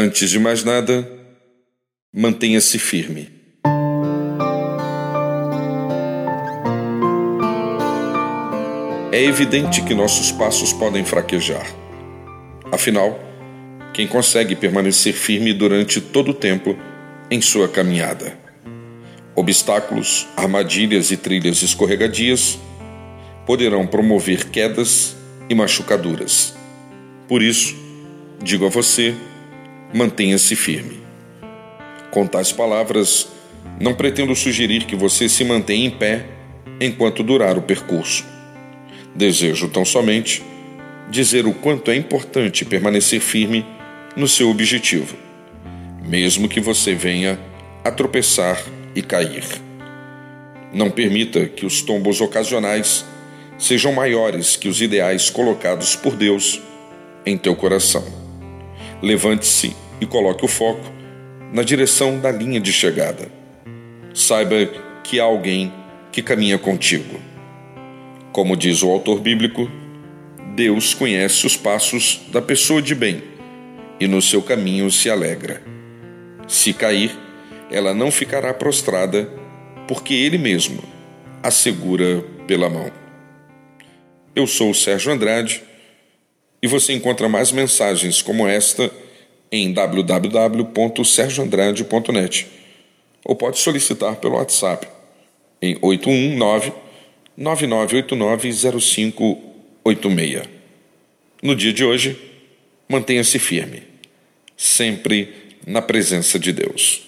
Antes de mais nada, mantenha-se firme. É evidente que nossos passos podem fraquejar. Afinal, quem consegue permanecer firme durante todo o tempo em sua caminhada? Obstáculos, armadilhas e trilhas escorregadias poderão promover quedas e machucaduras. Por isso, digo a você, mantenha-se firme. Com tais palavras, não pretendo sugerir que você se mantenha em pé enquanto durar o percurso. Desejo tão somente dizer o quanto é importante permanecer firme no seu objetivo, mesmo que você venha a tropeçar e cair. Não permita que os tombos ocasionais sejam maiores que os ideais colocados por Deus em teu coração. Levante-se e coloque o foco na direção da linha de chegada. Saiba que há alguém que caminha contigo. Como diz o autor bíblico, Deus conhece os passos da pessoa de bem e no seu caminho se alegra. Se cair, ela não ficará prostrada, porque Ele mesmo a segura pela mão. Eu sou o Sérgio Andrade e você encontra mais mensagens como esta em www.sergioandrade.net ou pode solicitar pelo WhatsApp em 819 9989 0586. No dia de hoje, mantenha-se firme, sempre na presença de Deus.